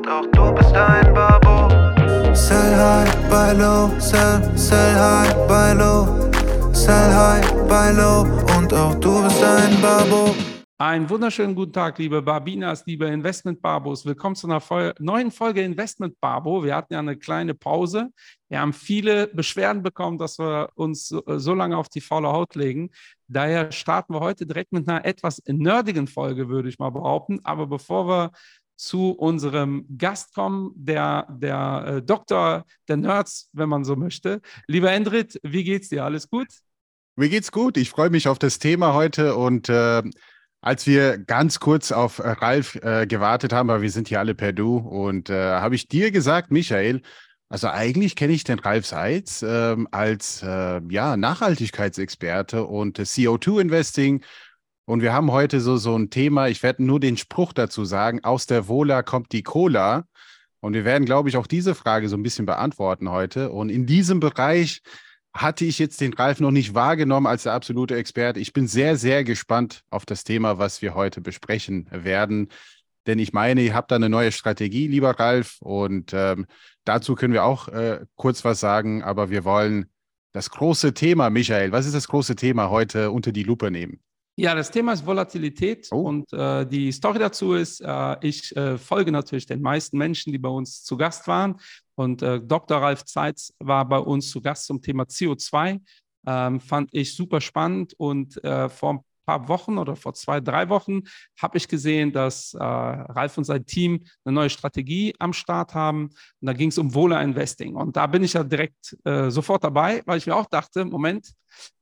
und auch du bist ein Babo. Sell high, buy low, sell, sell high, buy low. Sell high, buy low und auch du bist ein Babo. Einen wunderschönen guten Tag, liebe Barbinas, liebe Investment-Barbos. Willkommen zu einer Vol neuen Folge Investment-Barbo. Wir hatten ja eine kleine Pause. Wir haben viele Beschwerden bekommen, dass wir uns so, so, lange auf die faule Haut legen. Daher starten wir heute direkt mit einer etwas nerdigen Folge, würde ich mal behaupten. Aber bevor wir zu unserem Gast kommen, der, der äh, Doktor der Nerds, wenn man so möchte. Lieber Endrit, wie geht's dir? Alles gut? Mir geht's gut. Ich freue mich auf das Thema heute und äh, als wir ganz kurz auf äh, Ralf äh, gewartet haben, weil wir sind hier alle per Du, und äh, habe ich dir gesagt, Michael, also eigentlich kenne ich den Ralf Seitz ähm, als äh, ja, Nachhaltigkeitsexperte und CO2-Investing. Und wir haben heute so, so ein Thema, ich werde nur den Spruch dazu sagen, aus der Wohler kommt die Cola. Und wir werden, glaube ich, auch diese Frage so ein bisschen beantworten heute. Und in diesem Bereich hatte ich jetzt den Ralf noch nicht wahrgenommen als der absolute Experte. Ich bin sehr, sehr gespannt auf das Thema, was wir heute besprechen werden. Denn ich meine, ihr habt da eine neue Strategie, lieber Ralf. Und ähm, dazu können wir auch äh, kurz was sagen. Aber wir wollen das große Thema, Michael, was ist das große Thema heute unter die Lupe nehmen? Ja, das Thema ist Volatilität oh. und äh, die Story dazu ist, äh, ich äh, folge natürlich den meisten Menschen, die bei uns zu Gast waren und äh, Dr. Ralf Zeitz war bei uns zu Gast zum Thema CO2. Ähm, fand ich super spannend und äh, vor ein paar Wochen oder vor zwei, drei Wochen habe ich gesehen, dass äh, Ralf und sein Team eine neue Strategie am Start haben. Und da ging es um Wohler Investing. Und da bin ich ja direkt äh, sofort dabei, weil ich mir auch dachte, Moment,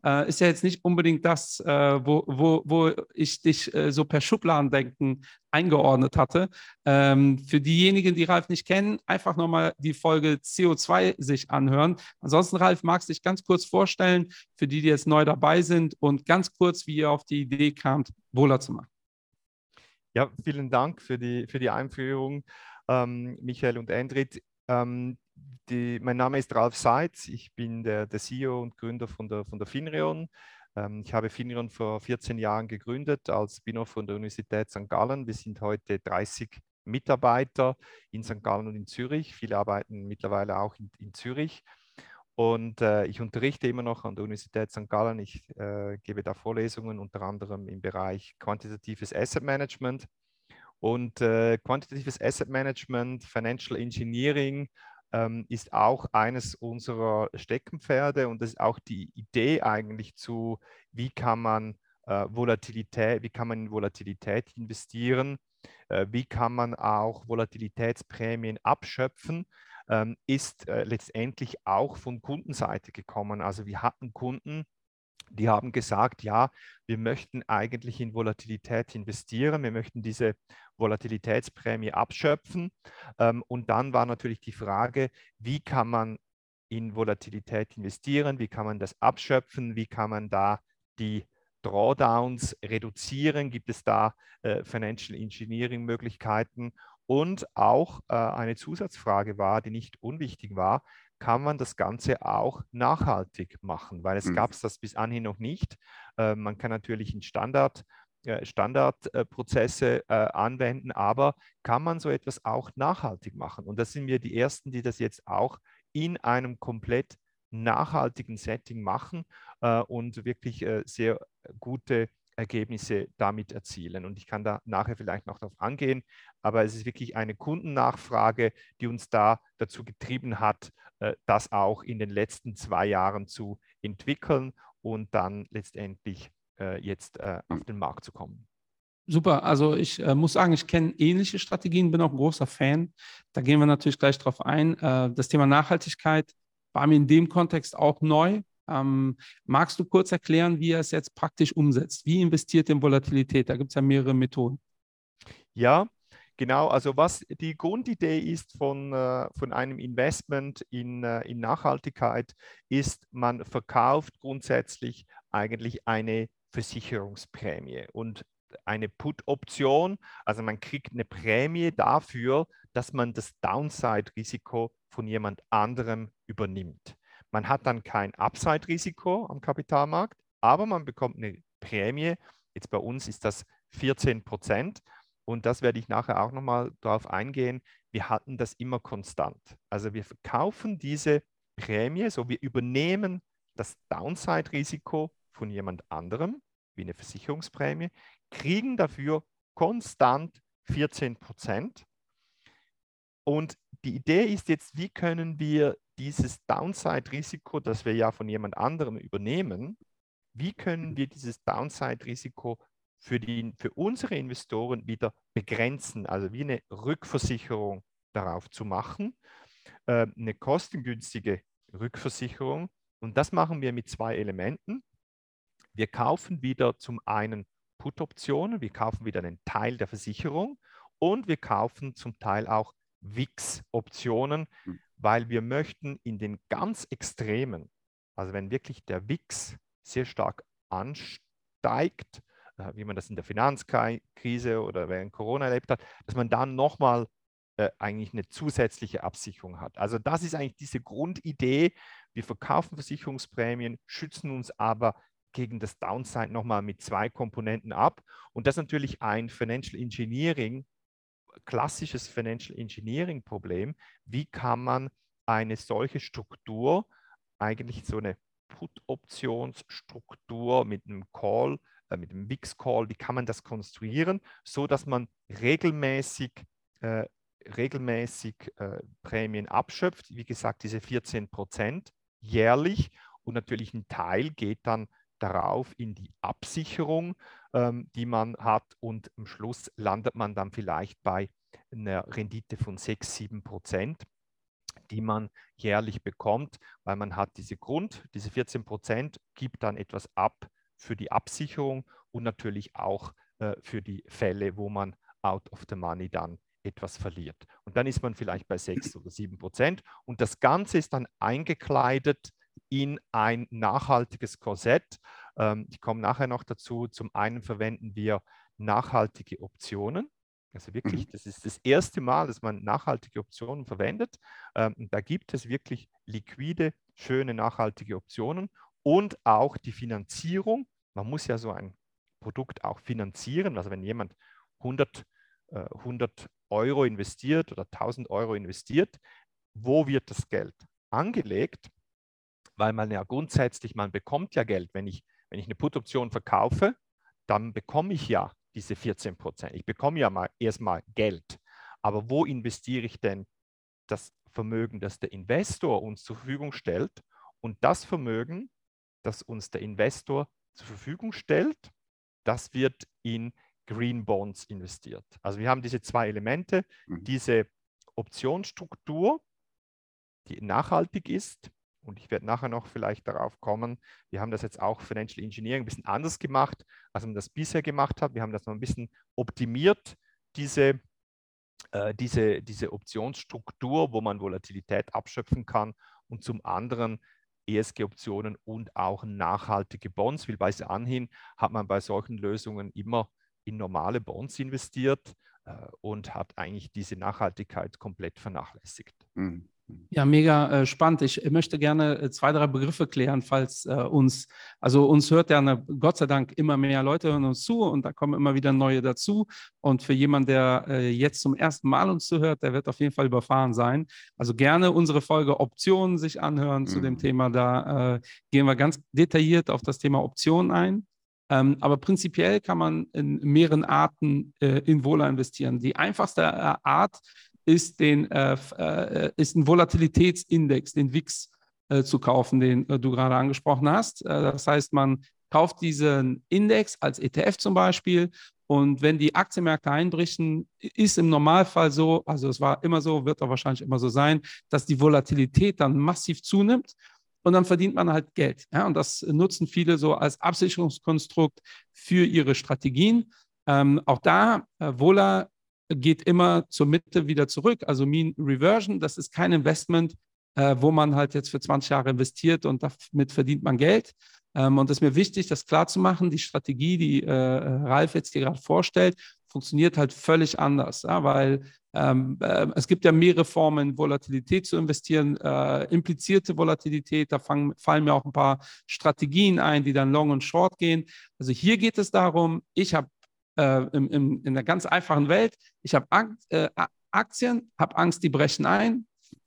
äh, ist ja jetzt nicht unbedingt das, äh, wo, wo, wo ich dich äh, so per Schubladendenken eingeordnet hatte. Ähm, für diejenigen, die Ralf nicht kennen, einfach nochmal die Folge CO2 sich anhören. Ansonsten, Ralf, magst du dich ganz kurz vorstellen, für die, die jetzt neu dabei sind und ganz kurz, wie ihr auf die Idee kamt, Wohler zu machen. Ja, vielen Dank für die, für die Einführung, ähm, Michael und Endrit. Ähm, die, mein Name ist Ralf Seitz, ich bin der, der CEO und Gründer von der, von der Finreon. Ähm, ich habe Finreon vor 14 Jahren gegründet als Spin-off von der Universität St. Gallen. Wir sind heute 30 Mitarbeiter in St. Gallen und in Zürich. Viele arbeiten mittlerweile auch in, in Zürich. Und äh, ich unterrichte immer noch an der Universität St. Gallen. Ich äh, gebe da Vorlesungen, unter anderem im Bereich quantitatives Asset Management. Und äh, quantitatives Asset Management, Financial Engineering ähm, ist auch eines unserer Steckenpferde und das ist auch die Idee eigentlich zu, wie kann man äh, Volatilität, wie kann man in Volatilität investieren, äh, wie kann man auch Volatilitätsprämien abschöpfen, ähm, ist äh, letztendlich auch von Kundenseite gekommen. Also wir hatten Kunden, die haben gesagt, ja, wir möchten eigentlich in Volatilität investieren, wir möchten diese Volatilitätsprämie abschöpfen. Ähm, und dann war natürlich die Frage, wie kann man in Volatilität investieren, wie kann man das abschöpfen, wie kann man da die Drawdowns reduzieren, gibt es da äh, Financial Engineering Möglichkeiten? Und auch äh, eine Zusatzfrage war, die nicht unwichtig war, kann man das Ganze auch nachhaltig machen, weil es mhm. gab es das bis anhin noch nicht. Äh, man kann natürlich einen Standard äh, Standardprozesse äh, anwenden, aber kann man so etwas auch nachhaltig machen? Und das sind wir die Ersten, die das jetzt auch in einem komplett nachhaltigen Setting machen äh, und wirklich äh, sehr gute Ergebnisse damit erzielen. Und ich kann da nachher vielleicht noch darauf angehen, aber es ist wirklich eine Kundennachfrage, die uns da dazu getrieben hat, äh, das auch in den letzten zwei Jahren zu entwickeln und dann letztendlich äh, jetzt äh, auf den Markt zu kommen. Super, also ich äh, muss sagen, ich kenne ähnliche Strategien, bin auch großer Fan. Da gehen wir natürlich gleich drauf ein. Äh, das Thema Nachhaltigkeit war mir in dem Kontext auch neu. Ähm, magst du kurz erklären, wie er es jetzt praktisch umsetzt? Wie investiert in Volatilität? Da gibt es ja mehrere Methoden. Ja, Genau, also was die Grundidee ist von, äh, von einem Investment in, äh, in Nachhaltigkeit, ist, man verkauft grundsätzlich eigentlich eine Versicherungsprämie und eine Put-Option. Also man kriegt eine Prämie dafür, dass man das Downside-Risiko von jemand anderem übernimmt. Man hat dann kein Upside-Risiko am Kapitalmarkt, aber man bekommt eine Prämie. Jetzt bei uns ist das 14 Prozent. Und das werde ich nachher auch nochmal darauf eingehen, wir halten das immer konstant. Also wir verkaufen diese Prämie, so wir übernehmen das Downside-Risiko von jemand anderem, wie eine Versicherungsprämie, kriegen dafür konstant 14 Prozent. Und die Idee ist jetzt, wie können wir dieses Downside-Risiko, das wir ja von jemand anderem übernehmen, wie können wir dieses Downside-Risiko für, für unsere Investoren wieder begrenzen, also wie eine Rückversicherung darauf zu machen, äh, eine kostengünstige Rückversicherung. Und das machen wir mit zwei Elementen. Wir kaufen wieder zum einen Put-Optionen, wir kaufen wieder einen Teil der Versicherung und wir kaufen zum Teil auch WIX-Optionen, mhm. Weil wir möchten in den ganz Extremen, also wenn wirklich der WIX sehr stark ansteigt, äh, wie man das in der Finanzkrise oder während Corona erlebt hat, dass man dann nochmal äh, eigentlich eine zusätzliche Absicherung hat. Also das ist eigentlich diese Grundidee. Wir verkaufen Versicherungsprämien, schützen uns aber gegen das Downside nochmal mit zwei Komponenten ab. Und das ist natürlich ein Financial Engineering, klassisches Financial Engineering Problem. Wie kann man eine solche Struktur, eigentlich so eine Put-Optionsstruktur mit einem Call, äh, mit einem VIX-Call, wie kann man das konstruieren, so dass man regelmäßig, äh, regelmäßig äh, Prämien abschöpft. Wie gesagt, diese 14 Prozent jährlich und natürlich ein Teil geht dann darauf in die Absicherung, ähm, die man hat und am Schluss landet man dann vielleicht bei einer Rendite von 6, 7 Prozent die man jährlich bekommt, weil man hat diese Grund, diese 14 Prozent, gibt dann etwas ab für die Absicherung und natürlich auch äh, für die Fälle, wo man out of the money dann etwas verliert. Und dann ist man vielleicht bei 6 oder 7 Prozent und das Ganze ist dann eingekleidet in ein nachhaltiges Korsett. Ähm, ich komme nachher noch dazu. Zum einen verwenden wir nachhaltige Optionen. Also wirklich, mhm. das ist das erste Mal, dass man nachhaltige Optionen verwendet. Ähm, da gibt es wirklich liquide, schöne, nachhaltige Optionen und auch die Finanzierung. Man muss ja so ein Produkt auch finanzieren. Also wenn jemand 100, äh, 100 Euro investiert oder 1000 Euro investiert, wo wird das Geld angelegt? Weil man ja grundsätzlich, man bekommt ja Geld. Wenn ich, wenn ich eine Put-Option verkaufe, dann bekomme ich ja diese 14 Prozent. Ich bekomme ja mal erstmal Geld. Aber wo investiere ich denn das Vermögen, das der Investor uns zur Verfügung stellt? Und das Vermögen, das uns der Investor zur Verfügung stellt, das wird in Green Bonds investiert. Also wir haben diese zwei Elemente, mhm. diese Optionsstruktur, die nachhaltig ist, und ich werde nachher noch vielleicht darauf kommen, wir haben das jetzt auch Financial Engineering ein bisschen anders gemacht, als man das bisher gemacht hat. Wir haben das noch ein bisschen optimiert, diese, äh, diese, diese Optionsstruktur, wo man Volatilität abschöpfen kann und zum anderen ESG-Optionen und auch nachhaltige Bonds, weil bei anhin hat man bei solchen Lösungen immer in normale Bonds investiert äh, und hat eigentlich diese Nachhaltigkeit komplett vernachlässigt. Mhm. Ja, mega äh, spannend. Ich möchte gerne äh, zwei, drei Begriffe klären, falls äh, uns, also uns hört ja eine, Gott sei Dank immer mehr Leute hören uns zu und da kommen immer wieder neue dazu. Und für jemanden, der äh, jetzt zum ersten Mal uns zuhört, der wird auf jeden Fall überfahren sein. Also gerne unsere Folge Optionen sich anhören mhm. zu dem mhm. Thema. Da äh, gehen wir ganz detailliert auf das Thema Optionen ein. Ähm, aber prinzipiell kann man in mehreren Arten äh, in Wohler investieren. Die einfachste Art ist, den, äh, äh, ist ein Volatilitätsindex, den WIX, äh, zu kaufen, den äh, du gerade angesprochen hast. Äh, das heißt, man kauft diesen Index als ETF zum Beispiel und wenn die Aktienmärkte einbrechen, ist im Normalfall so, also es war immer so, wird auch wahrscheinlich immer so sein, dass die Volatilität dann massiv zunimmt und dann verdient man halt Geld. Ja? Und das nutzen viele so als Absicherungskonstrukt für ihre Strategien. Ähm, auch da, äh, Vola geht immer zur Mitte wieder zurück. Also Mean Reversion, das ist kein Investment, äh, wo man halt jetzt für 20 Jahre investiert und damit verdient man Geld. Ähm, und es ist mir wichtig, das klarzumachen. Die Strategie, die äh, Ralf jetzt hier gerade vorstellt, funktioniert halt völlig anders, ja, weil ähm, äh, es gibt ja mehrere Formen, Volatilität zu investieren, äh, implizierte Volatilität, da fangen, fallen mir auch ein paar Strategien ein, die dann long und short gehen. Also hier geht es darum, ich habe äh, in, in, in einer ganz einfachen Welt. Ich habe äh, Aktien, habe Angst, die brechen ein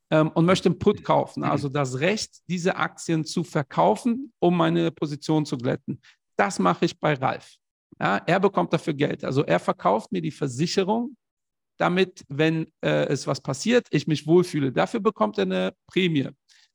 ähm, und möchte einen Put kaufen, also das Recht, diese Aktien zu verkaufen, um meine Position zu glätten. Das mache ich bei Ralf. Ja, er bekommt dafür Geld. Also er verkauft mir die Versicherung, damit, wenn äh, es was passiert, ich mich wohlfühle. Dafür bekommt er eine Prämie.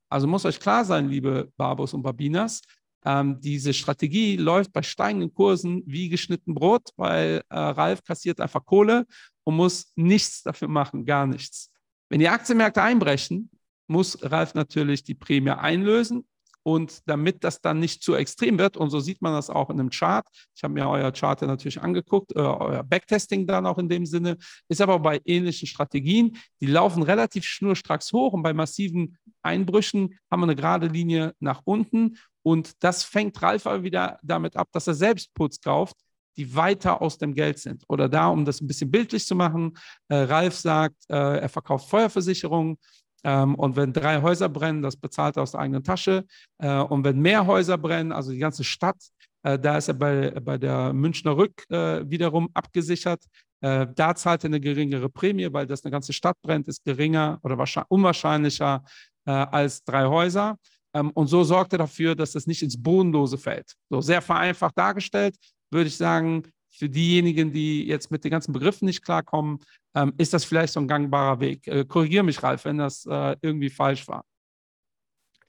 Also muss euch klar sein, liebe Barbos und Babinas, ähm, diese Strategie läuft bei steigenden Kursen wie geschnitten Brot, weil äh, Ralf kassiert einfach Kohle und muss nichts dafür machen, gar nichts. Wenn die Aktienmärkte einbrechen, muss Ralf natürlich die Prämie einlösen. Und damit das dann nicht zu extrem wird, und so sieht man das auch in einem Chart, ich habe mir euer Chart natürlich angeguckt, äh, euer Backtesting dann auch in dem Sinne, ist aber bei ähnlichen Strategien, die laufen relativ schnurstracks hoch und bei massiven Einbrüchen haben wir eine gerade Linie nach unten. Und das fängt Ralf aber wieder damit ab, dass er selbst Putz kauft, die weiter aus dem Geld sind. Oder da, um das ein bisschen bildlich zu machen, äh, Ralf sagt, äh, er verkauft Feuerversicherungen und wenn drei Häuser brennen, das bezahlt er aus der eigenen Tasche. Äh, und wenn mehr Häuser brennen, also die ganze Stadt, äh, da ist er bei, bei der Münchner Rück äh, wiederum abgesichert. Da zahlt er eine geringere Prämie, weil das eine ganze Stadt brennt, ist geringer oder unwahrscheinlicher als drei Häuser. Ähm, und so sorgt er dafür, dass das nicht ins Bodenlose fällt. So sehr vereinfacht dargestellt, würde ich sagen, für diejenigen, die jetzt mit den ganzen Begriffen nicht klarkommen, ähm, ist das vielleicht so ein gangbarer Weg. Äh, Korrigiere mich, Ralf, wenn das äh, irgendwie falsch war.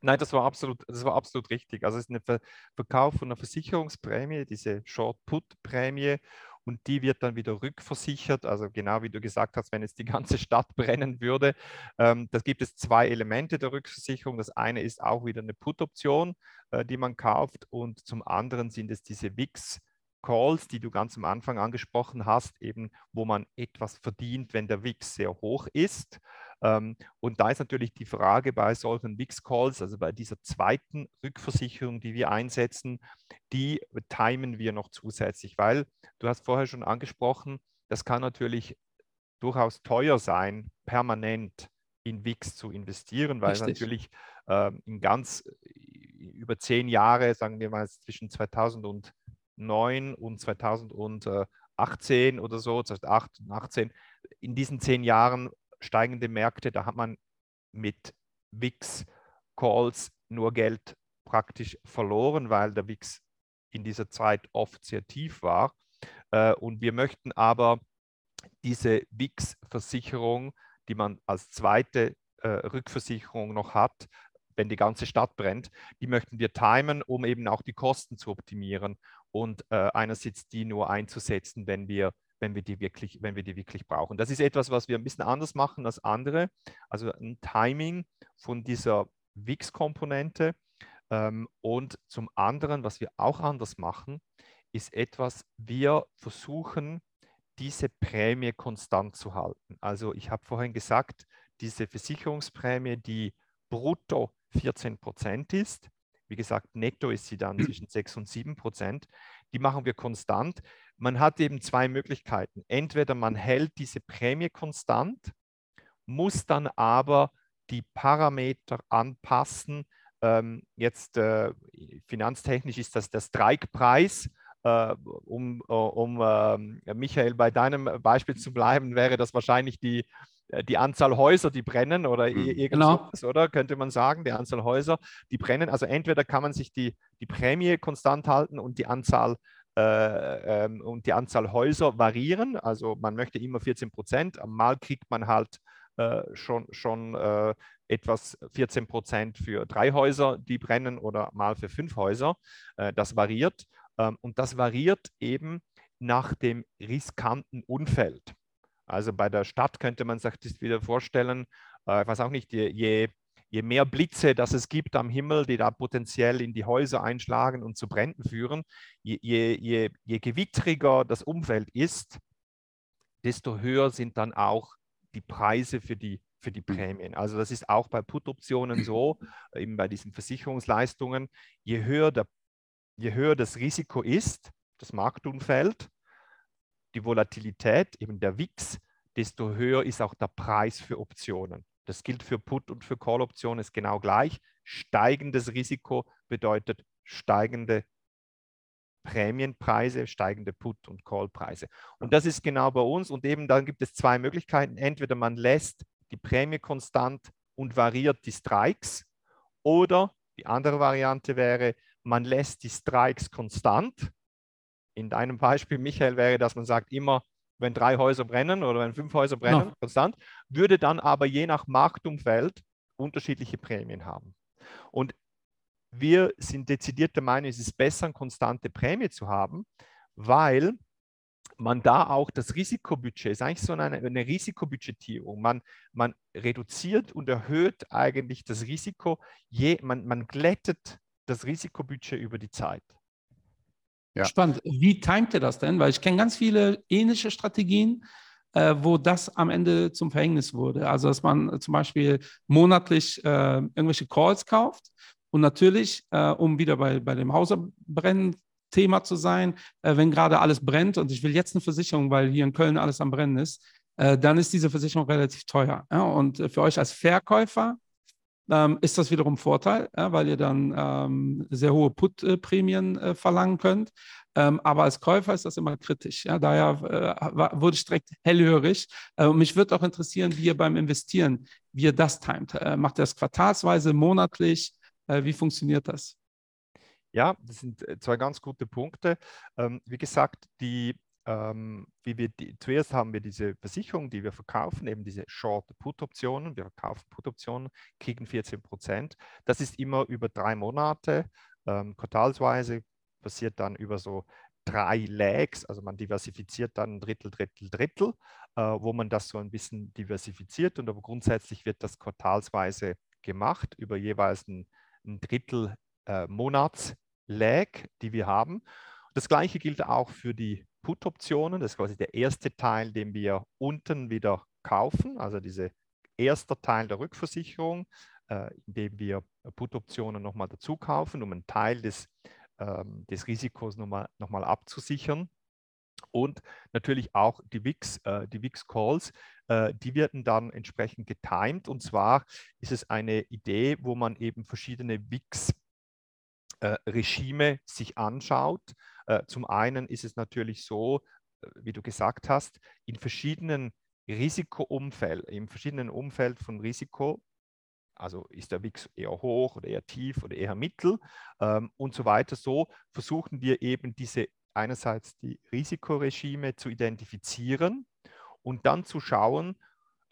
Nein, das war absolut, das war absolut richtig. Also es ist ein Ver Verkauf von einer Versicherungsprämie, diese Short-Put-Prämie, und die wird dann wieder rückversichert. Also genau wie du gesagt hast, wenn jetzt die ganze Stadt brennen würde. Ähm, da gibt es zwei Elemente der Rückversicherung. Das eine ist auch wieder eine Put-Option, äh, die man kauft, und zum anderen sind es diese WIX Calls, die du ganz am Anfang angesprochen hast, eben wo man etwas verdient, wenn der WIX sehr hoch ist. Ähm, und da ist natürlich die Frage bei solchen WIX-Calls, also bei dieser zweiten Rückversicherung, die wir einsetzen, die timen wir noch zusätzlich, weil du hast vorher schon angesprochen, das kann natürlich durchaus teuer sein, permanent in WIX zu investieren, weil Richtig. natürlich ähm, in ganz über zehn Jahre, sagen wir mal zwischen 2000 und 2009 und 2018 oder so, 2008 und 2018, in diesen zehn Jahren steigende Märkte, da hat man mit WIX-Calls nur Geld praktisch verloren, weil der WIX in dieser Zeit oft sehr tief war. Äh, und wir möchten aber diese WIX-Versicherung, die man als zweite äh, Rückversicherung noch hat, wenn die ganze Stadt brennt, die möchten wir timen, um eben auch die Kosten zu optimieren und äh, einerseits die nur einzusetzen, wenn wir, wenn, wir die wirklich, wenn wir die wirklich brauchen. Das ist etwas, was wir ein bisschen anders machen als andere, also ein Timing von dieser WIX-Komponente. Ähm, und zum anderen, was wir auch anders machen, ist etwas, wir versuchen, diese Prämie konstant zu halten. Also ich habe vorhin gesagt, diese Versicherungsprämie, die brutto 14 Prozent ist, wie gesagt, netto ist sie dann zwischen 6 und 7 Prozent. Die machen wir konstant. Man hat eben zwei Möglichkeiten. Entweder man hält diese Prämie konstant, muss dann aber die Parameter anpassen. Ähm, jetzt äh, finanztechnisch ist das der Strikepreis. Äh, um, uh, um äh, Michael, bei deinem Beispiel zu bleiben, wäre das wahrscheinlich die, äh, die Anzahl Häuser, die brennen oder mhm. irgendwas, genau. oder könnte man sagen, die Anzahl Häuser, die brennen. Also entweder kann man sich die, die Prämie konstant halten und die Anzahl äh, ähm, und die Anzahl Häuser variieren. Also man möchte immer 14 Prozent. Mal kriegt man halt äh, schon, schon äh, etwas 14 Prozent für drei Häuser, die brennen oder mal für fünf Häuser. Äh, das variiert. Ähm, und das variiert eben nach dem riskanten Umfeld. Also bei der Stadt könnte man sich das wieder vorstellen, äh, ich weiß auch nicht, je, je mehr Blitze, dass es gibt am Himmel, die da potenziell in die Häuser einschlagen und zu Bränden führen, je, je, je, je gewittriger das Umfeld ist, desto höher sind dann auch die Preise für die, für die Prämien. Also das ist auch bei Put-Optionen so, eben bei diesen Versicherungsleistungen, je höher, der, je höher das Risiko ist, das Marktumfeld, die Volatilität, eben der WIX, desto höher ist auch der Preis für Optionen. Das gilt für Put- und für Call-Optionen ist genau gleich. Steigendes Risiko bedeutet steigende Prämienpreise, steigende Put- und Callpreise. Und das ist genau bei uns. Und eben dann gibt es zwei Möglichkeiten. Entweder man lässt die Prämie konstant und variiert die Strikes oder die andere Variante wäre, man lässt die Strikes konstant. In deinem Beispiel, Michael, wäre, dass man sagt, immer wenn drei Häuser brennen oder wenn fünf Häuser brennen, no. konstant, würde dann aber je nach Marktumfeld unterschiedliche Prämien haben. Und wir sind dezidiert der Meinung, es ist besser, eine konstante Prämie zu haben, weil man da auch das Risikobudget, ist eigentlich so eine, eine Risikobudgetierung. Man, man reduziert und erhöht eigentlich das Risiko, je, man, man glättet das Risikobudget über die Zeit. Ja. Spannend. Wie timet ihr das denn? Weil ich kenne ganz viele ähnliche Strategien, äh, wo das am Ende zum Verhängnis wurde. Also, dass man zum Beispiel monatlich äh, irgendwelche Calls kauft und natürlich, äh, um wieder bei, bei dem Hauserbrennen Thema zu sein, äh, wenn gerade alles brennt und ich will jetzt eine Versicherung, weil hier in Köln alles am Brennen ist, äh, dann ist diese Versicherung relativ teuer. Ja? Und äh, für euch als Verkäufer ähm, ist das wiederum Vorteil, ja, weil ihr dann ähm, sehr hohe Put-Prämien äh, verlangen könnt. Ähm, aber als Käufer ist das immer kritisch. Ja? Daher äh, war, wurde ich direkt hellhörig. Äh, mich würde auch interessieren, wie ihr beim Investieren, wie ihr das timet. Äh, macht ihr das quartalsweise, monatlich? Äh, wie funktioniert das? Ja, das sind äh, zwei ganz gute Punkte. Ähm, wie gesagt, die ähm, wie wir die, zuerst haben wir diese Versicherung, die wir verkaufen, eben diese Short-Put-Optionen. Wir verkaufen Put-Optionen, kriegen 14 Prozent. Das ist immer über drei Monate, ähm, quartalsweise, passiert dann über so drei Lags, also man diversifiziert dann Drittel, Drittel, Drittel, äh, wo man das so ein bisschen diversifiziert und aber grundsätzlich wird das quartalsweise gemacht über jeweils ein, ein Drittel äh, Monats-Lag, die wir haben. Das gleiche gilt auch für die Put-Optionen. Das ist quasi der erste Teil, den wir unten wieder kaufen, also dieser erste Teil der Rückversicherung, äh, indem wir Put-Optionen nochmal dazu kaufen, um einen Teil des, ähm, des Risikos nochmal noch abzusichern. Und natürlich auch die VIX, äh, die VIX-Calls, äh, die werden dann entsprechend getimed. Und zwar ist es eine Idee, wo man eben verschiedene VIX-Regime äh, sich anschaut zum einen ist es natürlich so, äh, wie du gesagt hast, in verschiedenen Risikoumfeld, im verschiedenen Umfeld von Risiko, also ist der WIX eher hoch oder eher tief oder eher mittel ähm, und so weiter. So versuchen wir eben diese einerseits die Risikoregime zu identifizieren und dann zu schauen,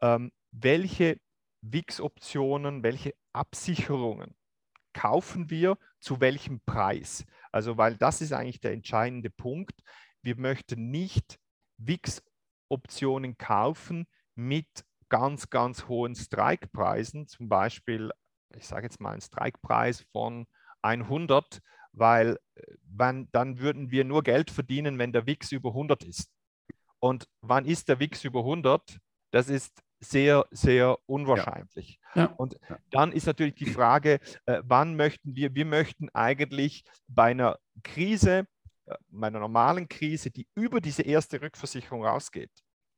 ähm, welche WIX-Optionen, welche Absicherungen kaufen wir zu welchem Preis. Also, weil das ist eigentlich der entscheidende Punkt. Wir möchten nicht WIX-Optionen kaufen mit ganz, ganz hohen Strikepreisen, zum Beispiel, ich sage jetzt mal, einen Strikepreis von 100, weil wann, äh, dann würden wir nur Geld verdienen, wenn der WIX über 100 ist. Und wann ist der WIX über 100? Das ist sehr, sehr unwahrscheinlich. Ja. Ja. Und dann ist natürlich die Frage, äh, wann möchten wir, wir möchten eigentlich bei einer Krise, äh, bei einer normalen Krise, die über diese erste Rückversicherung rausgeht,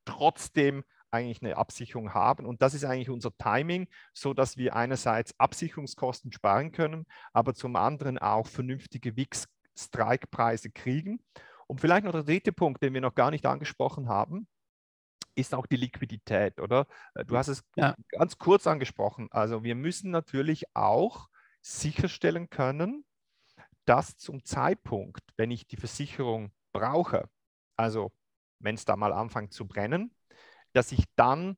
trotzdem eigentlich eine Absicherung haben. Und das ist eigentlich unser Timing, so dass wir einerseits Absicherungskosten sparen können, aber zum anderen auch vernünftige WIX-Strikepreise kriegen. Und vielleicht noch der dritte Punkt, den wir noch gar nicht angesprochen haben ist auch die Liquidität, oder? Äh, du hast es ja. ganz kurz angesprochen. Also wir müssen natürlich auch sicherstellen können, dass zum Zeitpunkt, wenn ich die Versicherung brauche, also wenn es da mal anfängt zu brennen, dass ich dann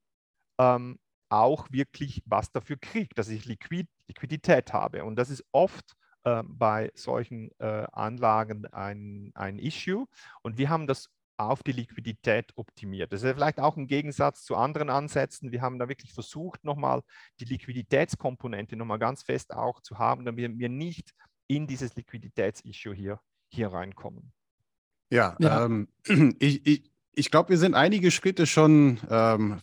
ähm, auch wirklich was dafür kriege, dass ich Liquid Liquidität habe. Und das ist oft äh, bei solchen äh, Anlagen ein, ein Issue. Und wir haben das auf die Liquidität optimiert. Das ist vielleicht auch ein Gegensatz zu anderen Ansätzen. Wir haben da wirklich versucht, nochmal die Liquiditätskomponente nochmal ganz fest auch zu haben, damit wir nicht in dieses Liquiditätsissue hier, hier reinkommen. Ja, ja. Ähm, ich, ich, ich glaube, wir sind einige Schritte schon ähm,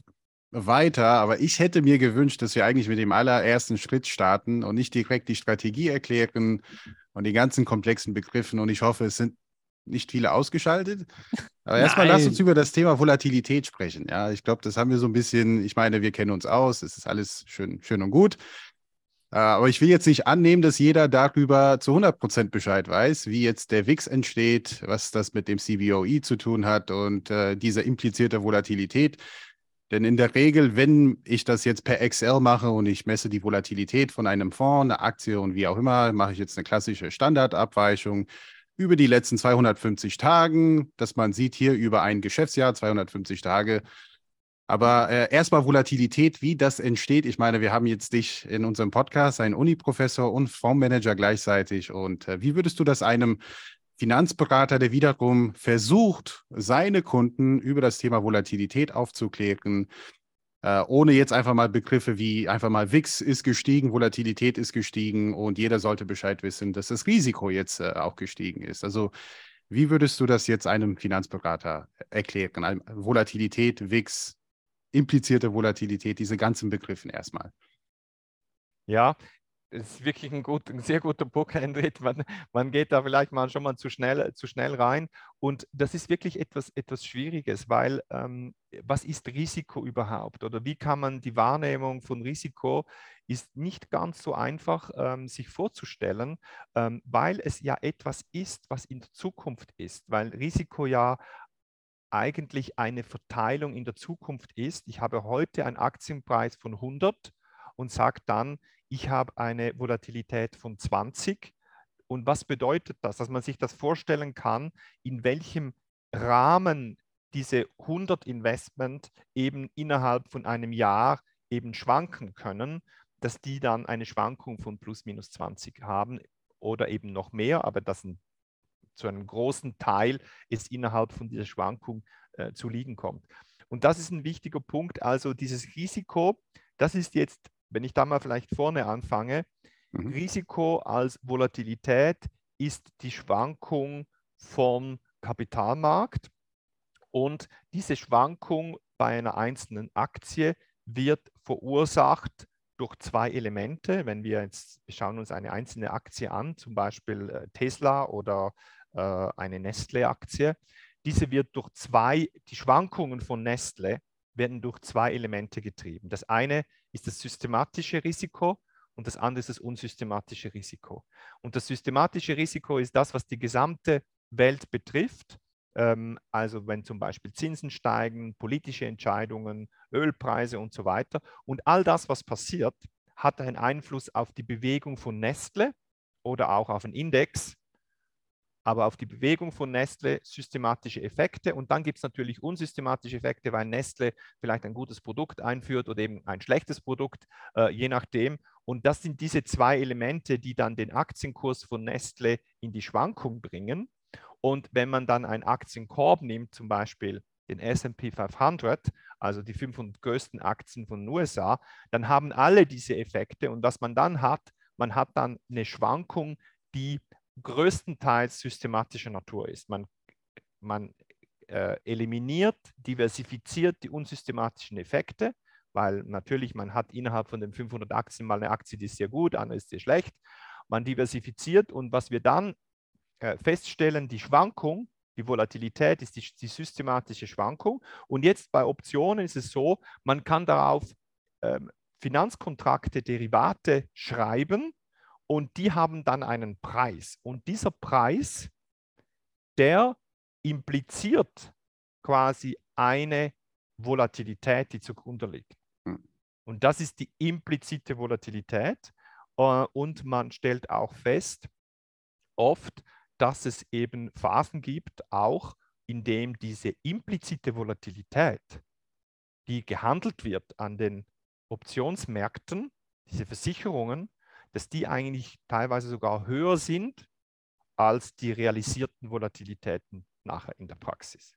weiter, aber ich hätte mir gewünscht, dass wir eigentlich mit dem allerersten Schritt starten und nicht direkt die Strategie erklären und die ganzen komplexen Begriffen. Und ich hoffe, es sind nicht viele ausgeschaltet. Aber erstmal lass uns über das Thema Volatilität sprechen. Ja, ich glaube, das haben wir so ein bisschen, ich meine, wir kennen uns aus, es ist alles schön, schön und gut. Äh, aber ich will jetzt nicht annehmen, dass jeder darüber zu 100 Prozent Bescheid weiß, wie jetzt der WIX entsteht, was das mit dem CBOE zu tun hat und äh, diese implizierte Volatilität. Denn in der Regel, wenn ich das jetzt per Excel mache und ich messe die Volatilität von einem Fonds, einer Aktie und wie auch immer, mache ich jetzt eine klassische Standardabweichung über die letzten 250 Tagen, dass man sieht hier über ein Geschäftsjahr 250 Tage. Aber äh, erstmal Volatilität, wie das entsteht. Ich meine, wir haben jetzt dich in unserem Podcast, einen Uni-Professor und Fondsmanager gleichzeitig. Und äh, wie würdest du das einem Finanzberater, der wiederum versucht, seine Kunden über das Thema Volatilität aufzuklären, äh, ohne jetzt einfach mal Begriffe wie einfach mal WIX ist gestiegen, Volatilität ist gestiegen und jeder sollte Bescheid wissen, dass das Risiko jetzt äh, auch gestiegen ist. Also wie würdest du das jetzt einem Finanzberater erklären? Volatilität, WIX, implizierte Volatilität, diese ganzen Begriffen erstmal. Ja, ist wirklich ein, gut, ein sehr guter Bookend. Man, man geht da vielleicht mal schon mal zu schnell, zu schnell rein. Und das ist wirklich etwas, etwas Schwieriges, weil ähm, was ist Risiko überhaupt? Oder wie kann man die Wahrnehmung von Risiko ist nicht ganz so einfach ähm, sich vorzustellen, ähm, weil es ja etwas ist, was in der Zukunft ist, weil Risiko ja eigentlich eine Verteilung in der Zukunft ist. Ich habe heute einen Aktienpreis von 100 und sage dann, ich habe eine Volatilität von 20. Und was bedeutet das? Dass man sich das vorstellen kann, in welchem Rahmen diese 100 Investment eben innerhalb von einem Jahr eben schwanken können, dass die dann eine Schwankung von plus minus 20 haben oder eben noch mehr, aber das ein, zu einem großen Teil es innerhalb von dieser Schwankung äh, zu liegen kommt. Und das ist ein wichtiger Punkt. Also dieses Risiko, das ist jetzt wenn ich da mal vielleicht vorne anfange, mhm. Risiko als Volatilität ist die Schwankung vom Kapitalmarkt und diese Schwankung bei einer einzelnen Aktie wird verursacht durch zwei Elemente. Wenn wir jetzt wir schauen uns eine einzelne Aktie an, zum Beispiel äh, Tesla oder äh, eine Nestle-Aktie, diese wird durch zwei, die Schwankungen von Nestle werden durch zwei Elemente getrieben. Das eine ist das systematische Risiko und das andere ist das unsystematische Risiko. Und das systematische Risiko ist das, was die gesamte Welt betrifft. Ähm, also wenn zum Beispiel Zinsen steigen, politische Entscheidungen, Ölpreise und so weiter. Und all das, was passiert, hat einen Einfluss auf die Bewegung von Nestle oder auch auf einen Index aber auf die Bewegung von Nestle systematische Effekte. Und dann gibt es natürlich unsystematische Effekte, weil Nestle vielleicht ein gutes Produkt einführt oder eben ein schlechtes Produkt, äh, je nachdem. Und das sind diese zwei Elemente, die dann den Aktienkurs von Nestle in die Schwankung bringen. Und wenn man dann einen Aktienkorb nimmt, zum Beispiel den SP 500, also die 500 größten Aktien von den USA, dann haben alle diese Effekte. Und was man dann hat, man hat dann eine Schwankung, die größtenteils systematischer Natur ist. Man, man äh, eliminiert, diversifiziert die unsystematischen Effekte, weil natürlich man hat innerhalb von den 500 Aktien mal eine Aktie, die ist sehr gut, andere ist sehr schlecht. Man diversifiziert und was wir dann äh, feststellen, die Schwankung, die Volatilität ist die, die, systematische Schwankung. Und jetzt bei Optionen ist es so, man kann darauf ähm, Finanzkontrakte, Derivate schreiben, und die haben dann einen Preis. Und dieser Preis, der impliziert quasi eine Volatilität, die zugrunde liegt. Hm. Und das ist die implizite Volatilität. Äh, und man stellt auch fest, oft, dass es eben Phasen gibt, auch in dem diese implizite Volatilität, die gehandelt wird an den Optionsmärkten, diese Versicherungen, dass die eigentlich teilweise sogar höher sind als die realisierten Volatilitäten nachher in der Praxis.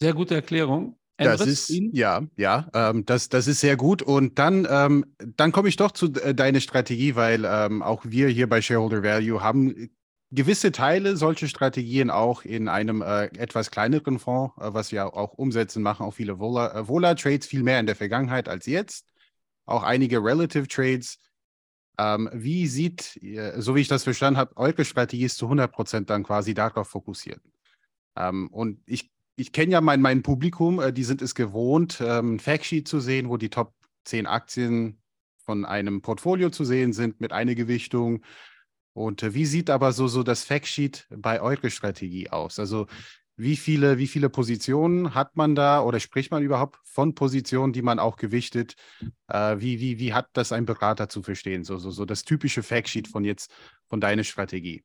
Sehr gute Erklärung. Das ist, ja, ja, ähm, das, das ist sehr gut. Und dann, ähm, dann komme ich doch zu äh, deiner Strategie, weil ähm, auch wir hier bei Shareholder Value haben gewisse Teile solche Strategien auch in einem äh, etwas kleineren Fonds, äh, was wir auch umsetzen, machen auch viele Vola-Trades, Vola viel mehr in der Vergangenheit als jetzt auch einige Relative Trades. Ähm, wie sieht, so wie ich das verstanden habe, eure Strategie ist zu 100 Prozent dann quasi darauf fokussiert. Ähm, und ich, ich kenne ja mein, mein Publikum, äh, die sind es gewohnt, ähm, ein Factsheet zu sehen, wo die Top 10 Aktien von einem Portfolio zu sehen sind mit einer Gewichtung. Und äh, wie sieht aber so, so das Factsheet bei eurer Strategie aus? Also wie viele, wie viele Positionen hat man da oder spricht man überhaupt von Positionen, die man auch gewichtet? Äh, wie, wie, wie hat das ein Berater zu verstehen? So, so, so das typische Factsheet von jetzt, von deiner Strategie.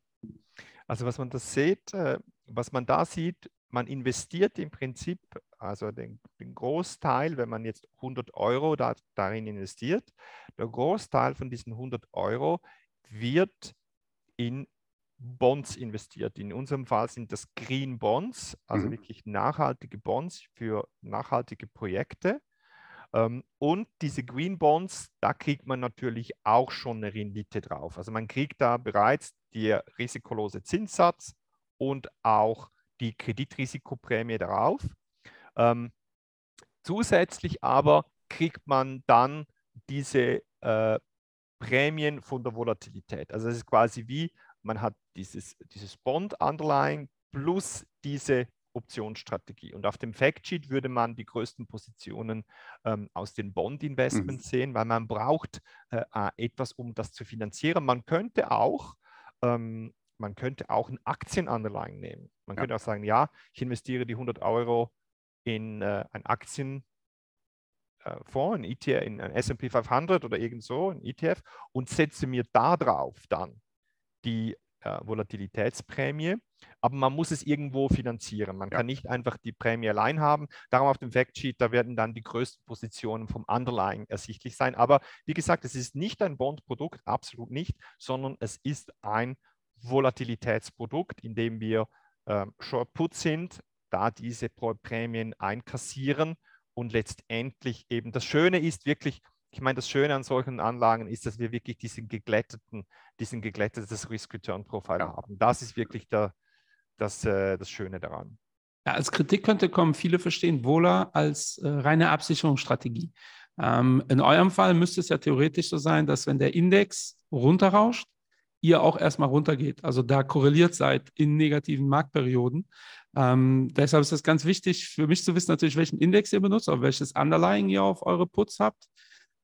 Also was man das sieht, äh, was man da sieht, man investiert im Prinzip, also den, den Großteil, wenn man jetzt 100 Euro da, darin investiert, der Großteil von diesen 100 Euro wird in Bonds investiert. In unserem Fall sind das Green Bonds, also mhm. wirklich nachhaltige Bonds für nachhaltige Projekte. Ähm, und diese Green Bonds, da kriegt man natürlich auch schon eine Rendite drauf. Also man kriegt da bereits der risikolose Zinssatz und auch die Kreditrisikoprämie darauf. Ähm, zusätzlich aber kriegt man dann diese äh, Prämien von der Volatilität. Also es ist quasi wie, man hat dieses, dieses Bond-Underlying plus diese Optionsstrategie. Und auf dem Factsheet würde man die größten Positionen ähm, aus den Bond-Investments mhm. sehen, weil man braucht äh, etwas, um das zu finanzieren. Man könnte auch, ähm, man könnte auch ein Aktienunderlying nehmen. Man ja. könnte auch sagen, ja, ich investiere die 100 Euro in äh, ein Aktienfonds, ein ETF, in ein S&P 500 oder irgend so, ein ETF und setze mir darauf dann die äh, Volatilitätsprämie, aber man muss es irgendwo finanzieren. Man ja. kann nicht einfach die Prämie allein haben. Darum auf dem Factsheet, da werden dann die größten Positionen vom Underlying ersichtlich sein. Aber wie gesagt, es ist nicht ein Bondprodukt, absolut nicht, sondern es ist ein Volatilitätsprodukt, in dem wir äh, Short Put sind, da diese Prämien einkassieren und letztendlich eben das Schöne ist wirklich, ich meine, das Schöne an solchen Anlagen ist, dass wir wirklich diesen geglätteten, diesen geglättetes Risk-Return-Profile ja. haben. Das ist wirklich der, das, äh, das Schöne daran. Ja, als Kritik könnte kommen, viele verstehen Wohler als äh, reine Absicherungsstrategie. Ähm, in eurem Fall müsste es ja theoretisch so sein, dass wenn der Index runterrauscht, ihr auch erstmal runtergeht. Also da korreliert seid in negativen Marktperioden. Ähm, deshalb ist es ganz wichtig für mich zu wissen, natürlich, welchen Index ihr benutzt, auf welches Underlying ihr auf eure Puts habt.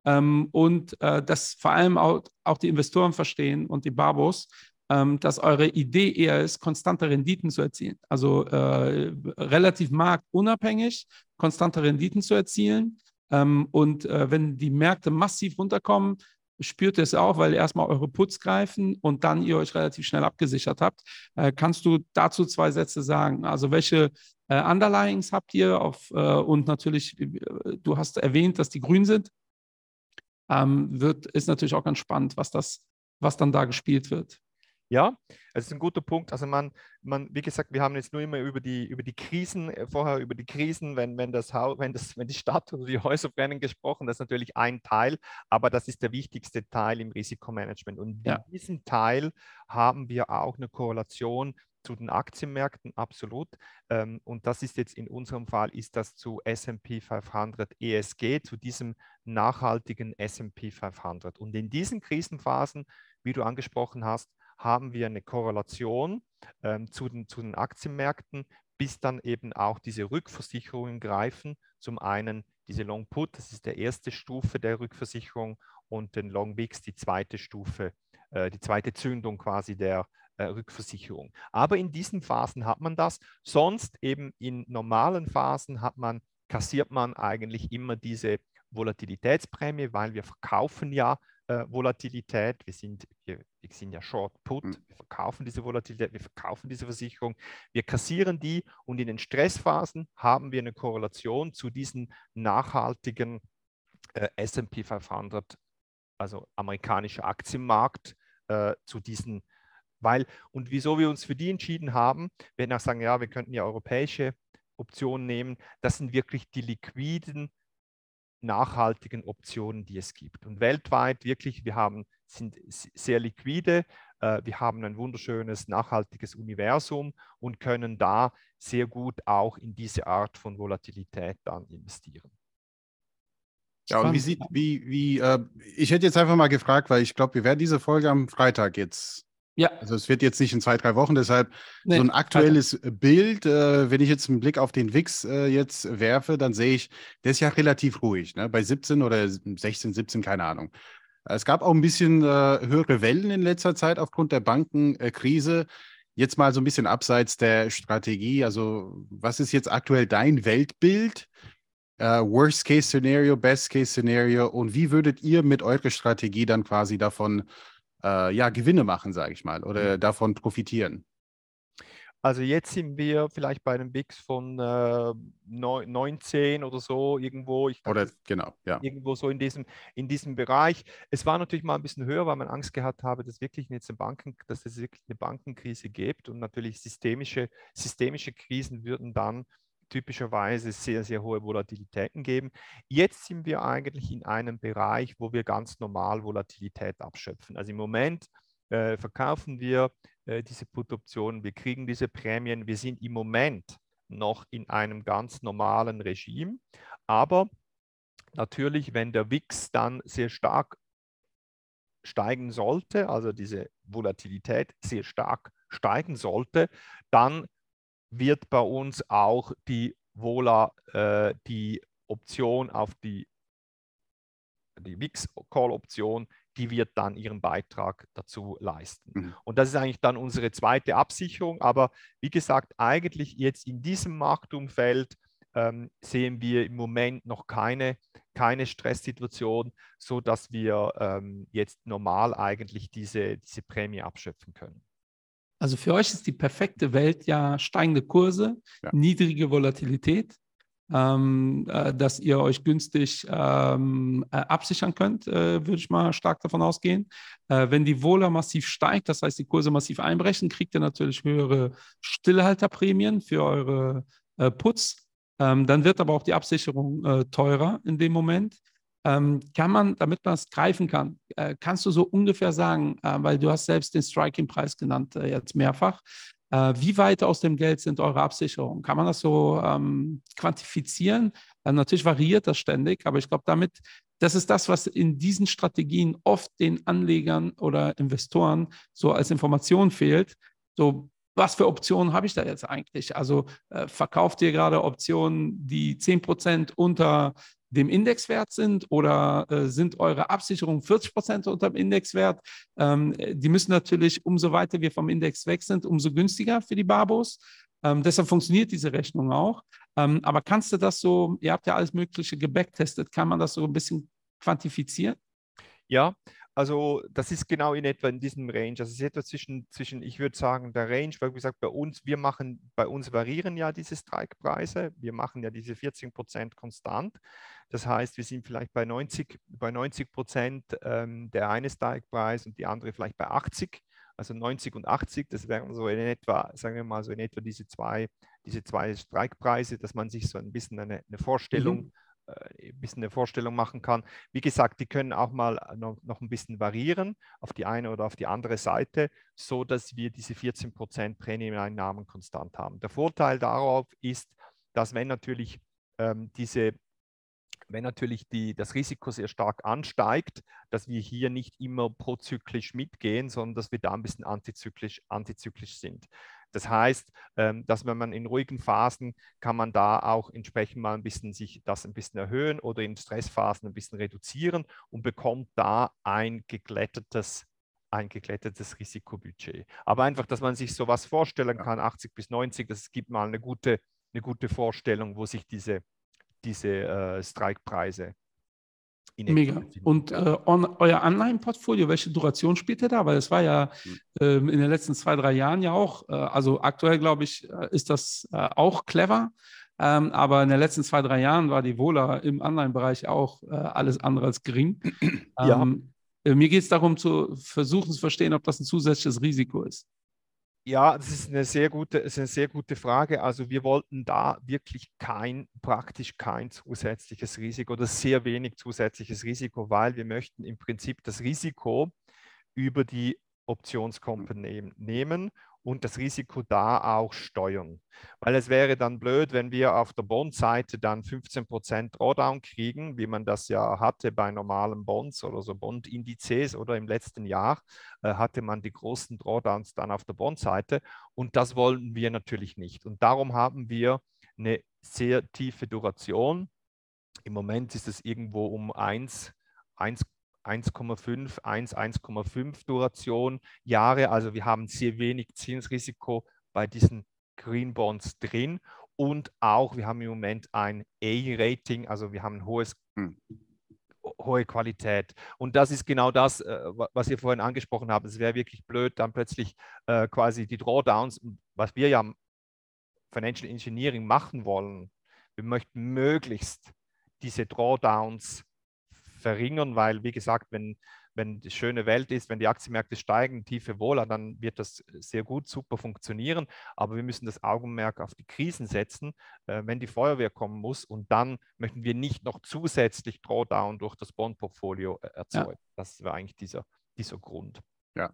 Ähm, und äh, dass vor allem auch, auch, die Investoren verstehen und die Babos, ähm, dass eure Idee eher ist, konstante Renditen zu erzielen. Also äh, relativ marktunabhängig konstante Renditen zu erzielen. Ähm, und äh, wenn die Märkte massiv runterkommen, spürt ihr es auch, weil erstmal eure Puts greifen und dann ihr euch relativ schnell abgesichert habt. Äh, kannst du dazu zwei Sätze sagen? Also welche äh, Underlyings habt ihr auf, äh, und natürlich, äh, du hast erwähnt, dass die grün sind ähm, wird, ist natürlich auch ganz spannend, was das, was dann da gespielt wird. Ja, es ist ein guter Punkt. Also man, man, wie gesagt, wir haben jetzt nur immer über die, über die Krisen, äh, vorher über die Krisen, wenn, wenn, das, wenn, das, wenn die Stadt oder die Häuser brennen gesprochen, das ist natürlich ein Teil, aber das ist der wichtigste Teil im Risikomanagement. Und ja. in diesem Teil haben wir auch eine Korrelation zu den Aktienmärkten, absolut. Ähm, und das ist jetzt in unserem Fall, ist das zu SP 500 ESG, zu diesem nachhaltigen SP 500. Und in diesen Krisenphasen, wie du angesprochen hast, haben wir eine Korrelation ähm, zu, den, zu den Aktienmärkten, bis dann eben auch diese Rückversicherungen greifen. Zum einen diese Long Put, das ist der erste Stufe der Rückversicherung und den Long Wix, die zweite Stufe, äh, die zweite Zündung quasi der äh, Rückversicherung. Aber in diesen Phasen hat man das. Sonst eben in normalen Phasen hat man, kassiert man eigentlich immer diese Volatilitätsprämie, weil wir verkaufen ja äh, Volatilität. Wir sind, wir, wir, sind ja Short Put, mhm. wir verkaufen diese Volatilität, wir verkaufen diese Versicherung, wir kassieren die und in den Stressphasen haben wir eine Korrelation zu diesen nachhaltigen äh, SP 500, also amerikanischer Aktienmarkt, äh, zu diesen weil, und wieso wir uns für die entschieden haben, wir werden auch sagen, ja, wir könnten ja europäische Optionen nehmen, das sind wirklich die liquiden, nachhaltigen Optionen, die es gibt. Und weltweit wirklich, wir haben, sind sehr liquide, äh, wir haben ein wunderschönes, nachhaltiges Universum und können da sehr gut auch in diese Art von Volatilität dann investieren. Ja, und wie sieht, wie, wie, äh, ich hätte jetzt einfach mal gefragt, weil ich glaube, wir werden diese Folge am Freitag jetzt ja. Also es wird jetzt nicht in zwei, drei Wochen, deshalb nee, so ein aktuelles also. Bild, äh, wenn ich jetzt einen Blick auf den WIX äh, jetzt werfe, dann sehe ich, der ist ja relativ ruhig, ne? bei 17 oder 16, 17, keine Ahnung. Es gab auch ein bisschen äh, höhere Wellen in letzter Zeit aufgrund der Bankenkrise. Jetzt mal so ein bisschen abseits der Strategie. Also, was ist jetzt aktuell dein Weltbild? Uh, worst Case Szenario, Best Case Szenario und wie würdet ihr mit eurer Strategie dann quasi davon uh, ja, Gewinne machen, sage ich mal, oder mhm. davon profitieren? Also jetzt sind wir vielleicht bei einem Bix von äh, 19 oder so irgendwo. Ich oder genau, ja. Irgendwo so in diesem, in diesem Bereich. Es war natürlich mal ein bisschen höher, weil man Angst gehabt habe, dass, wirklich jetzt eine Banken, dass es wirklich eine Bankenkrise gibt und natürlich systemische, systemische Krisen würden dann typischerweise sehr, sehr hohe Volatilitäten geben. Jetzt sind wir eigentlich in einem Bereich, wo wir ganz normal Volatilität abschöpfen. Also im Moment äh, verkaufen wir äh, diese Put-Optionen, wir kriegen diese Prämien. Wir sind im Moment noch in einem ganz normalen Regime, aber natürlich, wenn der WIX dann sehr stark steigen sollte, also diese Volatilität sehr stark steigen sollte, dann wird bei uns auch die Vola, äh, die Option auf die, die WIX-Call-Option, die wird dann ihren Beitrag dazu leisten. Mhm. Und das ist eigentlich dann unsere zweite Absicherung. Aber wie gesagt, eigentlich jetzt in diesem Marktumfeld ähm, sehen wir im Moment noch keine, keine Stresssituation, sodass wir ähm, jetzt normal eigentlich diese, diese Prämie abschöpfen können. Also für euch ist die perfekte Welt ja steigende Kurse, ja. niedrige Volatilität, ähm, äh, dass ihr euch günstig ähm, äh, absichern könnt, äh, würde ich mal stark davon ausgehen. Äh, wenn die Vola massiv steigt, das heißt die Kurse massiv einbrechen, kriegt ihr natürlich höhere Stillhalterprämien für eure äh, Puts. Ähm, dann wird aber auch die Absicherung äh, teurer in dem Moment. Ähm, kann man, damit man es greifen kann, äh, kannst du so ungefähr sagen, äh, weil du hast selbst den Striking-Preis genannt äh, jetzt mehrfach, äh, wie weit aus dem Geld sind eure Absicherungen? Kann man das so ähm, quantifizieren? Äh, natürlich variiert das ständig, aber ich glaube, damit, das ist das, was in diesen Strategien oft den Anlegern oder Investoren so als Information fehlt. So, was für Optionen habe ich da jetzt eigentlich? Also äh, verkauft ihr gerade Optionen, die 10% unter dem Indexwert sind oder äh, sind eure Absicherungen 40 Prozent unter dem Indexwert? Ähm, die müssen natürlich, umso weiter wir vom Index weg sind, umso günstiger für die Barbos. Ähm, deshalb funktioniert diese Rechnung auch. Ähm, aber kannst du das so, ihr habt ja alles Mögliche gebacktestet, kann man das so ein bisschen quantifizieren? Ja, also das ist genau in etwa in diesem Range. Also es ist etwa zwischen, zwischen ich würde sagen, der Range, weil wie gesagt, bei uns, wir machen, bei uns variieren ja diese Strike-Preise. Wir machen ja diese 14 Prozent konstant. Das heißt, wir sind vielleicht bei 90, bei 90 Prozent ähm, der eine Strike-Preis und die andere vielleicht bei 80. Also 90 und 80, das wären so in etwa, sagen wir mal, so in etwa diese zwei, diese zwei Strike-Preise, dass man sich so ein bisschen eine, eine Vorstellung mhm äh, ein bisschen eine Vorstellung machen kann. Wie gesagt, die können auch mal noch, noch ein bisschen variieren auf die eine oder auf die andere Seite, so dass wir diese 14% Prämieneinnahmen konstant haben. Der Vorteil darauf ist, dass wenn natürlich ähm, diese wenn natürlich die, das Risiko sehr stark ansteigt, dass wir hier nicht immer prozyklisch mitgehen, sondern dass wir da ein bisschen antizyklisch, antizyklisch sind. Das heißt, ähm, dass wenn man in ruhigen Phasen kann man da auch entsprechend mal ein bisschen sich das ein bisschen erhöhen oder in Stressphasen ein bisschen reduzieren und bekommt da ein geglättetes ein geglättetes Risikobudget. Aber einfach, dass man sich sowas vorstellen kann, 80 bis 90, das gibt mal eine gute, eine gute Vorstellung, wo sich diese, diese äh, Strike-Preise Mega. Und äh, on, euer Anleihenportfolio, welche Duration spielt ihr da? Weil es war ja äh, in den letzten zwei, drei Jahren ja auch, äh, also aktuell glaube ich, äh, ist das äh, auch clever. Ähm, aber in den letzten zwei, drei Jahren war die Vola im Anleihenbereich auch äh, alles andere als gering. ja. Ähm, mir geht es darum zu versuchen zu verstehen, ob das ein zusätzliches Risiko ist. Ja, das ist eine sehr gute, ist eine sehr gute Frage. Also wir wollten da wirklich kein, praktisch kein zusätzliches Risiko oder sehr wenig zusätzliches Risiko, weil wir möchten im Prinzip das Risiko über die Optionskomponenten nehmen und das Risiko da auch steuern. Weil es wäre dann blöd, wenn wir auf der Bond-Seite dann 15% Drawdown kriegen, wie man das ja hatte bei normalen Bonds oder so Bond-Indizes oder im letzten Jahr äh, hatte man die großen Drawdowns dann auf der Bond-Seite und das wollen wir natürlich nicht. Und darum haben wir eine sehr tiefe Duration. Im Moment ist es irgendwo um 1, 1 1,5, 1, 1,5 Duration Jahre. Also wir haben sehr wenig Zinsrisiko bei diesen Green Bonds drin. Und auch, wir haben im Moment ein A-Rating, also wir haben ein hohes hm hohe Qualität. Und das ist genau das, äh, was ihr vorhin angesprochen habt. Es wäre wirklich blöd, dann plötzlich äh, quasi die Drawdowns, was wir ja Financial Engineering machen wollen. Wir möchten möglichst diese Drawdowns verringern, weil, wie gesagt, wenn, wenn die schöne Welt ist, wenn die Aktienmärkte steigen, tiefe Wohler, dann wird das sehr gut, super funktionieren. Aber wir müssen das Augenmerk auf die Krisen setzen, äh, wenn die Feuerwehr kommen muss. Und dann möchten wir nicht noch zusätzlich Drawdown durch das Bondportfolio äh, erzeugen. Ja. Das war eigentlich dieser, dieser Grund. Ja.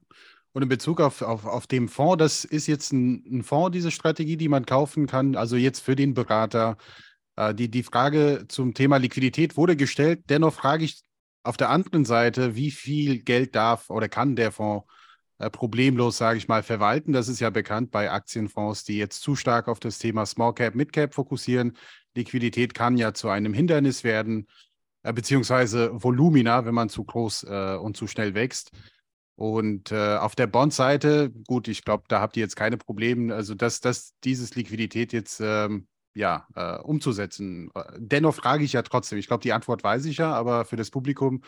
Und in Bezug auf, auf, auf den Fonds, das ist jetzt ein, ein Fonds, diese Strategie, die man kaufen kann, also jetzt für den Berater. Äh, die, die Frage zum Thema Liquidität wurde gestellt. Dennoch frage ich auf der anderen Seite, wie viel Geld darf oder kann der Fonds äh, problemlos, sage ich mal, verwalten? Das ist ja bekannt bei Aktienfonds, die jetzt zu stark auf das Thema Small Cap, Mid Cap fokussieren. Liquidität kann ja zu einem Hindernis werden, äh, beziehungsweise Volumina, wenn man zu groß und zu schnell wächst. Und auf der Bond-Seite, gut, ich glaube, da habt ihr jetzt keine Probleme. Also, dass, dass dieses Liquidität jetzt ähm, ja, äh, umzusetzen. Dennoch frage ich ja trotzdem, ich glaube, die Antwort weiß ich ja, aber für das Publikum,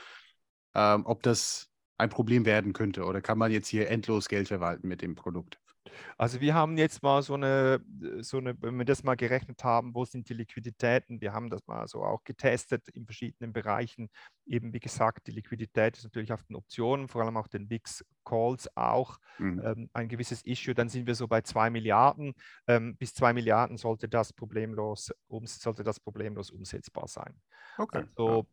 ähm, ob das ein Problem werden könnte oder kann man jetzt hier endlos Geld verwalten mit dem Produkt? Also wir haben jetzt mal so eine, so eine, wenn wir das mal gerechnet haben, wo sind die Liquiditäten, wir haben das mal so auch getestet in verschiedenen Bereichen. Eben wie gesagt, die Liquidität ist natürlich auf den Optionen, vor allem auch den VIX Calls auch mhm. ähm, ein gewisses Issue. Dann sind wir so bei zwei Milliarden. Ähm, bis zwei Milliarden sollte das problemlos, um, sollte das problemlos umsetzbar sein. Okay. Also, ja.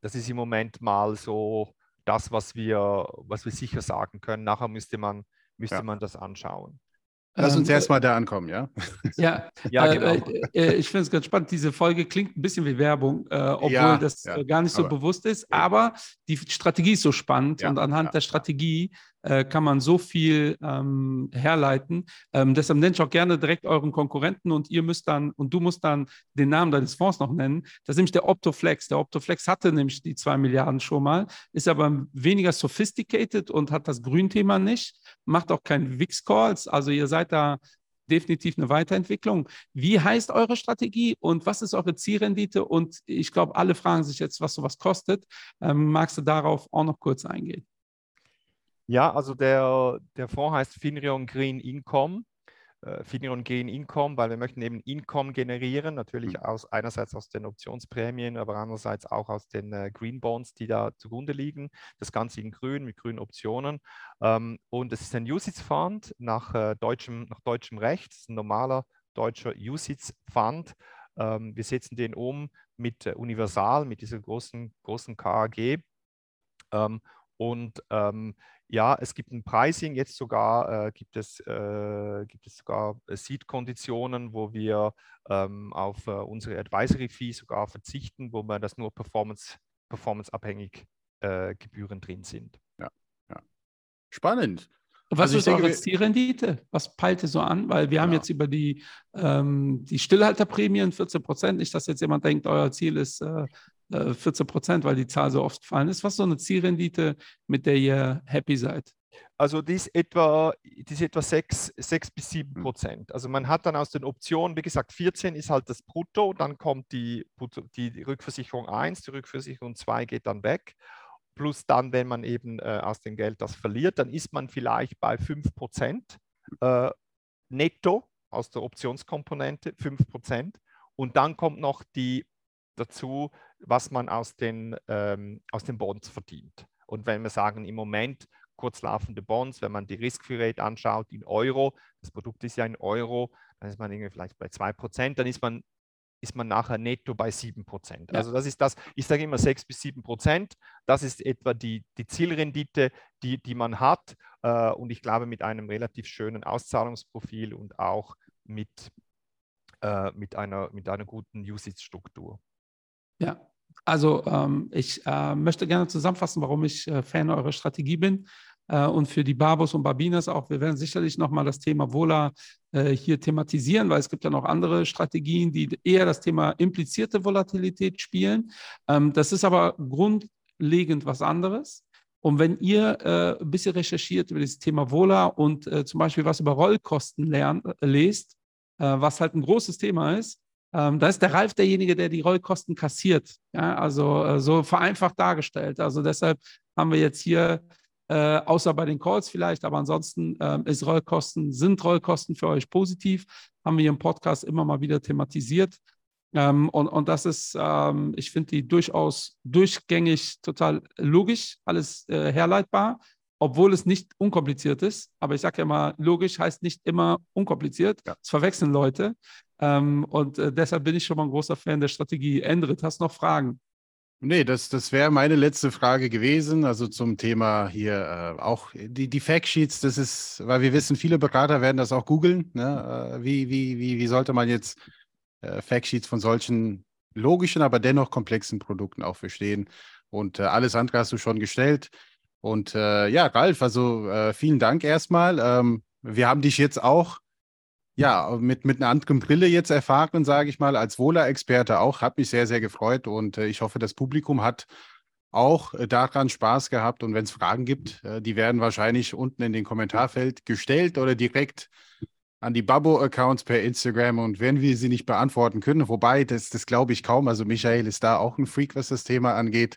das ist im Moment mal so das, was wir, was wir sicher sagen können. Nachher müsste man müsste ja. man das anschauen. Lass uns ähm, erstmal da ankommen, ja? Ja, ja äh, genau. Äh, äh, ich finde es ganz spannend. Diese Folge klingt ein bisschen wie Werbung, äh, obwohl ja, das ja, gar nicht so bewusst ist. Aber die Strategie ist so spannend und anhand der Strategie äh, kann man so viel ähm, herleiten. Ähm, deshalb nenne ich auch gerne direkt euren Konkurrenten und ihr müsst dann, und du musst dann den Namen deines Fonds noch nennen. Das ist nämlich der Optoflex. Der Optoflex hatte nämlich die zwei Milliarden schon mal, ist aber weniger sophisticated und hat das Grünthema nicht, macht auch kein VIX-Calls. Also ihr seid da definitiv eine Weiterentwicklung. Wie heißt eure Strategie und was ist eure Zielrendite? Und ich glaube, alle fragen sich jetzt, was sowas kostet. Ähm, magst du darauf auch noch kurz eingehen? Ja, also der, der Fonds heißt Finrion Green Income. Äh, Finrion Green Income, weil wir möchten eben Income generieren, natürlich mhm. aus, einerseits aus den Optionsprämien, aber andererseits auch aus den äh, Green Bonds, die da zugrunde liegen. Das Ganze in grün mit grünen Optionen. Ähm, und es ist ein USITS Fund nach, äh, deutschem, nach deutschem Recht. Es ist ein normaler deutscher USITS Fund. Ähm, wir setzen den um mit Universal, mit dieser großen, großen KAG. Ähm, und ähm, ja, es gibt ein Pricing, jetzt sogar äh, gibt, es, äh, gibt es sogar Seed-Konditionen, wo wir ähm, auf äh, unsere Advisory-Fee sogar verzichten, wo wir das nur performance, performanceabhängig äh, Gebühren drin sind. Ja, ja. Spannend. Was also ist eure Zielrendite? Was peilt ihr so an? Weil wir ja. haben jetzt über die, ähm, die Stillhalterprämien 14 Prozent. Nicht, dass jetzt jemand denkt, euer Ziel ist äh, 14 äh, Prozent, weil die Zahl so oft gefallen ist. Was ist so eine Zielrendite, mit der ihr happy seid? Also die ist etwa, die ist etwa 6, 6 bis 7 hm. Prozent. Also man hat dann aus den Optionen, wie gesagt, 14 ist halt das Brutto, dann kommt die, die Rückversicherung 1, die Rückversicherung 2 geht dann weg. Plus dann, wenn man eben äh, aus dem Geld das verliert, dann ist man vielleicht bei 5 Prozent äh, netto aus der Optionskomponente, 5 Prozent. Und dann kommt noch die dazu, was man aus den, ähm, aus den Bonds verdient. Und wenn wir sagen, im Moment kurzlaufende Bonds, wenn man die Risk-Free-Rate anschaut in Euro, das Produkt ist ja in Euro, dann ist man irgendwie vielleicht bei 2%, dann ist man, ist man nachher netto bei 7%. Ja. Also das ist das, ich sage immer 6 bis 7%, das ist etwa die, die Zielrendite, die, die man hat. Äh, und ich glaube, mit einem relativ schönen Auszahlungsprofil und auch mit, äh, mit, einer, mit einer guten Usage-Struktur. Ja, also ähm, ich äh, möchte gerne zusammenfassen, warum ich äh, Fan eurer Strategie bin äh, und für die Barbos und Barbinas auch. Wir werden sicherlich nochmal das Thema Vola äh, hier thematisieren, weil es gibt ja noch andere Strategien, die eher das Thema implizierte Volatilität spielen. Ähm, das ist aber Grund, grundlegend was anderes. Und wenn ihr äh, ein bisschen recherchiert über das Thema Vola und äh, zum Beispiel was über Rollkosten lernt, äh, lest, äh, was halt ein großes Thema ist, ähm, da ist der Ralf derjenige, der die Rollkosten kassiert. Ja, also äh, so vereinfacht dargestellt. Also deshalb haben wir jetzt hier, äh, außer bei den Calls vielleicht, aber ansonsten ähm, ist Rollkosten, sind Rollkosten für euch positiv, haben wir hier im Podcast immer mal wieder thematisiert. Ähm, und, und das ist, ähm, ich finde die durchaus durchgängig total logisch, alles äh, herleitbar, obwohl es nicht unkompliziert ist. Aber ich sage ja mal, logisch heißt nicht immer unkompliziert. Ja. Das verwechseln Leute. Ähm, und äh, deshalb bin ich schon mal ein großer Fan der Strategie. Endrit, hast du noch Fragen? Nee, das, das wäre meine letzte Frage gewesen. Also zum Thema hier äh, auch die, die Factsheets, das ist, weil wir wissen, viele Berater werden das auch googeln. Ne? Äh, wie, wie, wie, wie sollte man jetzt äh, Factsheets von solchen logischen, aber dennoch komplexen Produkten auch verstehen. Und äh, alles andere hast du schon gestellt. Und äh, ja, Ralf, also äh, vielen Dank erstmal. Ähm, wir haben dich jetzt auch ja, mit, mit einer anderen Brille jetzt erfahren, sage ich mal, als Wohler-Experte auch. Hat mich sehr, sehr gefreut und äh, ich hoffe, das Publikum hat auch äh, daran Spaß gehabt. Und wenn es Fragen gibt, äh, die werden wahrscheinlich unten in den Kommentarfeld gestellt oder direkt an die Babbo-Accounts per Instagram und wenn wir sie nicht beantworten können, wobei, das, das glaube ich kaum. Also Michael ist da auch ein Freak, was das Thema angeht.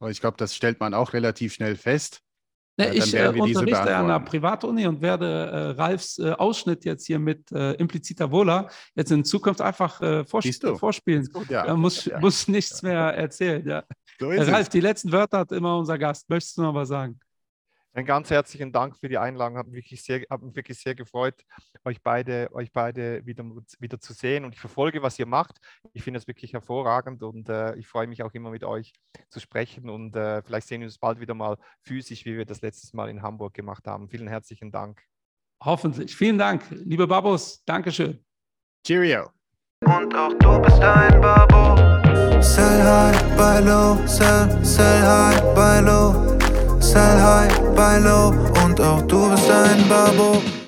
Aber ich glaube, das stellt man auch relativ schnell fest. Ne, ich äh, unterrichte an einer Privatuni und werde äh, Ralfs äh, Ausschnitt jetzt hier mit äh, impliziter Wohler jetzt in Zukunft einfach äh, vors vorspielen. Gut, ja. Er muss, ja. muss nichts mehr erzählen. Ja. So Ralf, es. die letzten Wörter hat immer unser Gast. Möchtest du noch was sagen? Einen ganz herzlichen Dank für die Einladung. Hat mich wirklich sehr, hat mich wirklich sehr gefreut, euch beide, euch beide wieder, wieder zu sehen. Und ich verfolge, was ihr macht. Ich finde es wirklich hervorragend und äh, ich freue mich auch immer mit euch zu sprechen. Und äh, vielleicht sehen wir uns bald wieder mal physisch, wie wir das letztes Mal in Hamburg gemacht haben. Vielen herzlichen Dank. Hoffentlich. Vielen Dank, liebe Babos. Dankeschön. Cheerio. Und auch du bist ein Babo. Sell high, buy low, sell, sell high, buy low. Sell high, buy low und auch du bist ein Babo.